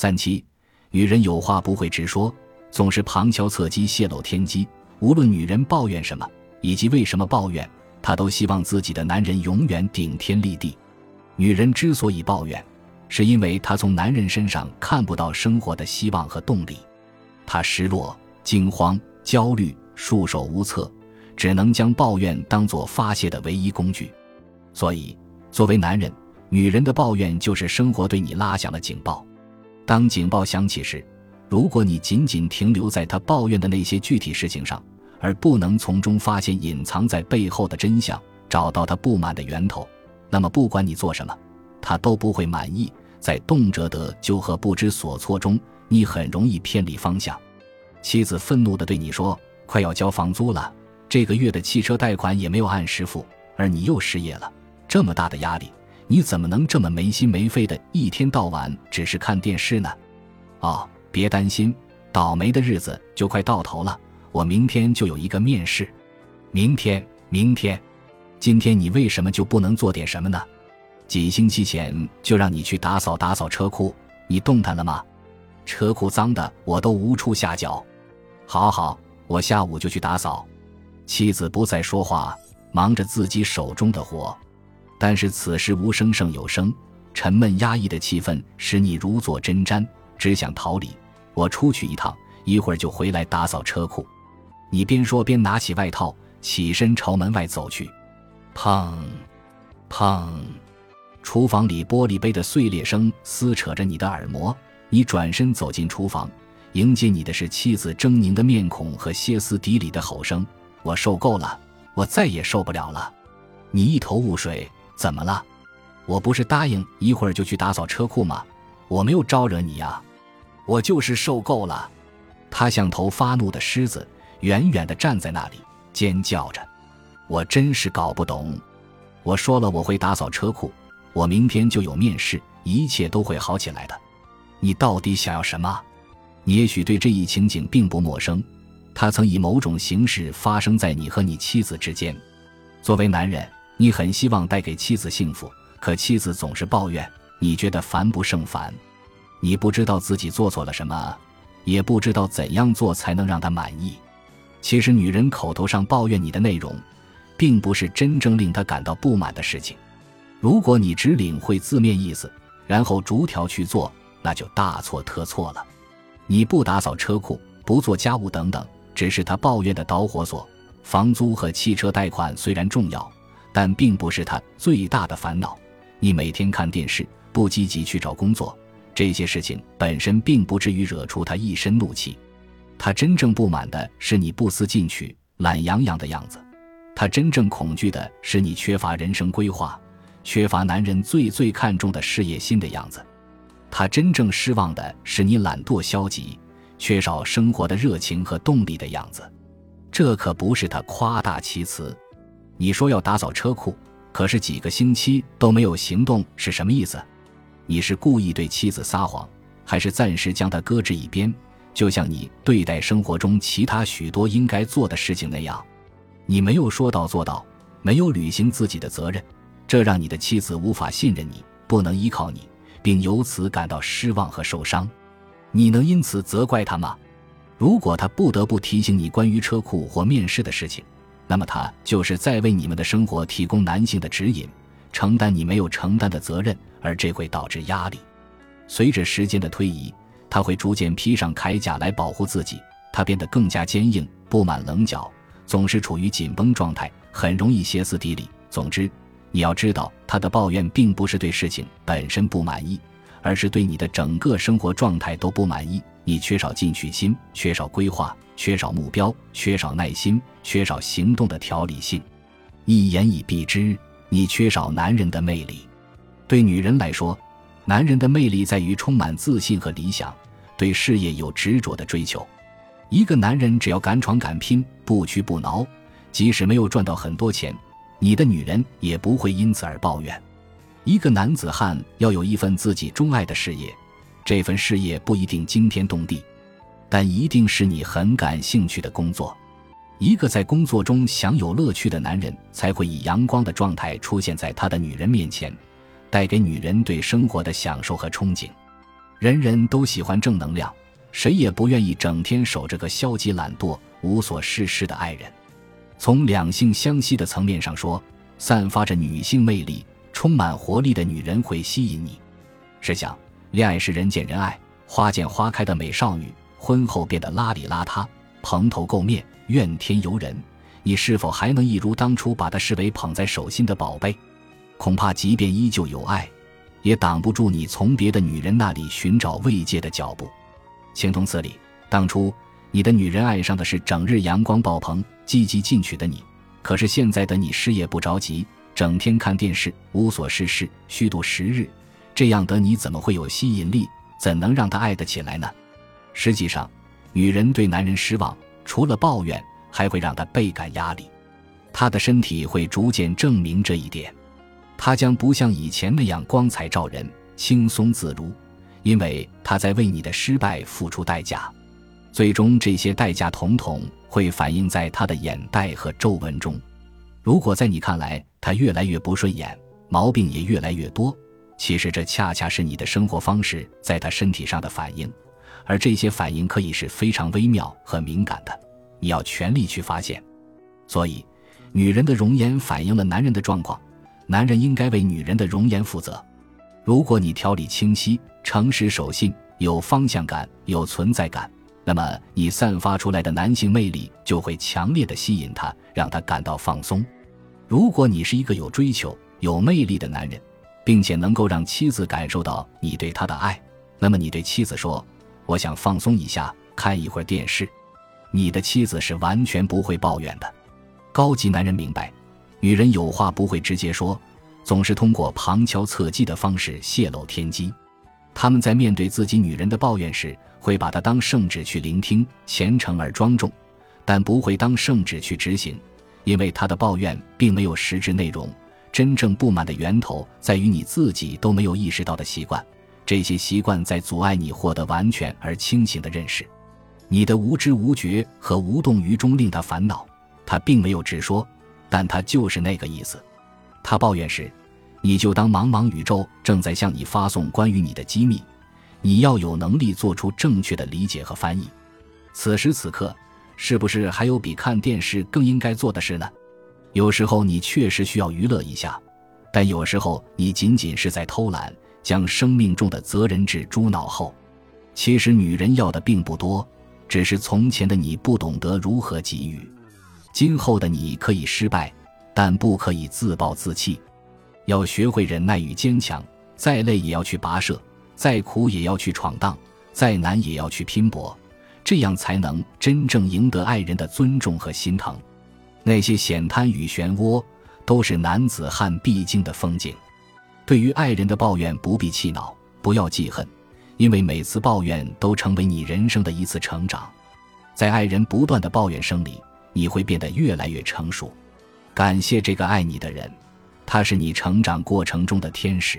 三七，女人有话不会直说，总是旁敲侧击泄露天机。无论女人抱怨什么，以及为什么抱怨，她都希望自己的男人永远顶天立地。女人之所以抱怨，是因为她从男人身上看不到生活的希望和动力，她失落、惊慌、焦虑、束手无策，只能将抱怨当作发泄的唯一工具。所以，作为男人，女人的抱怨就是生活对你拉响了警报。当警报响起时，如果你仅仅停留在他抱怨的那些具体事情上，而不能从中发现隐藏在背后的真相，找到他不满的源头，那么不管你做什么，他都不会满意。在动辄得咎和不知所措中，你很容易偏离方向。妻子愤怒地对你说：“快要交房租了，这个月的汽车贷款也没有按时付，而你又失业了，这么大的压力。”你怎么能这么没心没肺的，一天到晚只是看电视呢？哦，别担心，倒霉的日子就快到头了。我明天就有一个面试，明天，明天，今天你为什么就不能做点什么呢？几星期前就让你去打扫打扫车库，你动弹了吗？车库脏的我都无处下脚。好好，我下午就去打扫。妻子不再说话，忙着自己手中的活。但是此时无声胜有声，沉闷压抑的气氛使你如坐针毡，只想逃离。我出去一趟，一会儿就回来打扫车库。你边说边拿起外套，起身朝门外走去。砰，砰，厨房里玻璃杯的碎裂声撕扯着你的耳膜。你转身走进厨房，迎接你的是妻子狰狞的面孔和歇斯底里的吼声。我受够了，我再也受不了了。你一头雾水。怎么了？我不是答应一会儿就去打扫车库吗？我没有招惹你呀，我就是受够了。他像头发怒的狮子，远远地站在那里尖叫着。我真是搞不懂。我说了我会打扫车库，我明天就有面试，一切都会好起来的。你到底想要什么？你也许对这一情景并不陌生，它曾以某种形式发生在你和你妻子之间。作为男人。你很希望带给妻子幸福，可妻子总是抱怨，你觉得烦不胜烦。你不知道自己做错了什么，也不知道怎样做才能让她满意。其实，女人口头上抱怨你的内容，并不是真正令她感到不满的事情。如果你只领会字面意思，然后逐条去做，那就大错特错了。你不打扫车库，不做家务等等，只是她抱怨的导火索。房租和汽车贷款虽然重要。但并不是他最大的烦恼。你每天看电视，不积极去找工作，这些事情本身并不至于惹出他一身怒气。他真正不满的是你不思进取、懒洋洋的样子。他真正恐惧的是你缺乏人生规划、缺乏男人最最看重的事业心的样子。他真正失望的是你懒惰、消极、缺少生活的热情和动力的样子。这可不是他夸大其词。你说要打扫车库，可是几个星期都没有行动，是什么意思？你是故意对妻子撒谎，还是暂时将她搁置一边，就像你对待生活中其他许多应该做的事情那样？你没有说到做到，没有履行自己的责任，这让你的妻子无法信任你，不能依靠你，并由此感到失望和受伤。你能因此责怪他吗？如果他不得不提醒你关于车库或面试的事情？那么他就是在为你们的生活提供男性的指引，承担你没有承担的责任，而这会导致压力。随着时间的推移，他会逐渐披上铠甲来保护自己，他变得更加坚硬，布满棱角，总是处于紧绷状态，很容易歇斯底里。总之，你要知道，他的抱怨并不是对事情本身不满意，而是对你的整个生活状态都不满意。你缺少进取心，缺少规划。缺少目标，缺少耐心，缺少行动的条理性，一言以蔽之，你缺少男人的魅力。对女人来说，男人的魅力在于充满自信和理想，对事业有执着的追求。一个男人只要敢闯敢拼，不屈不挠，即使没有赚到很多钱，你的女人也不会因此而抱怨。一个男子汉要有一份自己钟爱的事业，这份事业不一定惊天动地。但一定是你很感兴趣的工作。一个在工作中享有乐趣的男人，才会以阳光的状态出现在他的女人面前，带给女人对生活的享受和憧憬。人人都喜欢正能量，谁也不愿意整天守着个消极懒惰、无所事事的爱人。从两性相吸的层面上说，散发着女性魅力、充满活力的女人会吸引你。试想，恋爱时人见人爱、花见花开的美少女，婚后变得邋里邋遢、蓬头垢面、怨天尤人，你是否还能一如当初把她视为捧在手心的宝贝？恐怕即便依旧有爱，也挡不住你从别的女人那里寻找慰藉的脚步。情同此理，当初你的女人爱上的是整日阳光爆棚、积极进取的你，可是现在的你事业不着急，整天看电视，无所事事，虚度时日。这样的你怎么会有吸引力？怎能让他爱得起来呢？实际上，女人对男人失望，除了抱怨，还会让他倍感压力。他的身体会逐渐证明这一点，他将不像以前那样光彩照人、轻松自如，因为他在为你的失败付出代价。最终，这些代价统统会反映在他的眼袋和皱纹中。如果在你看来他越来越不顺眼，毛病也越来越多。其实这恰恰是你的生活方式在他身体上的反应，而这些反应可以是非常微妙和敏感的，你要全力去发现。所以，女人的容颜反映了男人的状况，男人应该为女人的容颜负责。如果你条理清晰、诚实守信、有方向感、有存在感，那么你散发出来的男性魅力就会强烈的吸引他，让他感到放松。如果你是一个有追求、有魅力的男人。并且能够让妻子感受到你对她的爱，那么你对妻子说：“我想放松一下，看一会儿电视。”你的妻子是完全不会抱怨的。高级男人明白，女人有话不会直接说，总是通过旁敲侧击的方式泄露天机。他们在面对自己女人的抱怨时，会把她当圣旨去聆听，虔诚而庄重，但不会当圣旨去执行，因为他的抱怨并没有实质内容。真正不满的源头在于你自己都没有意识到的习惯，这些习惯在阻碍你获得完全而清醒的认识。你的无知无觉和无动于衷令他烦恼，他并没有直说，但他就是那个意思。他抱怨时，你就当茫茫宇宙正在向你发送关于你的机密，你要有能力做出正确的理解和翻译。此时此刻，是不是还有比看电视更应该做的事呢？有时候你确实需要娱乐一下，但有时候你仅仅是在偷懒，将生命中的责任置诸脑后。其实女人要的并不多，只是从前的你不懂得如何给予，今后的你可以失败，但不可以自暴自弃。要学会忍耐与坚强，再累也要去跋涉，再苦也要去闯荡，再难也要去拼搏，这样才能真正赢得爱人的尊重和心疼。那些险滩与漩涡，都是男子汉必经的风景。对于爱人的抱怨，不必气恼，不要记恨，因为每次抱怨都成为你人生的一次成长。在爱人不断的抱怨声里，你会变得越来越成熟。感谢这个爱你的人，他是你成长过程中的天使。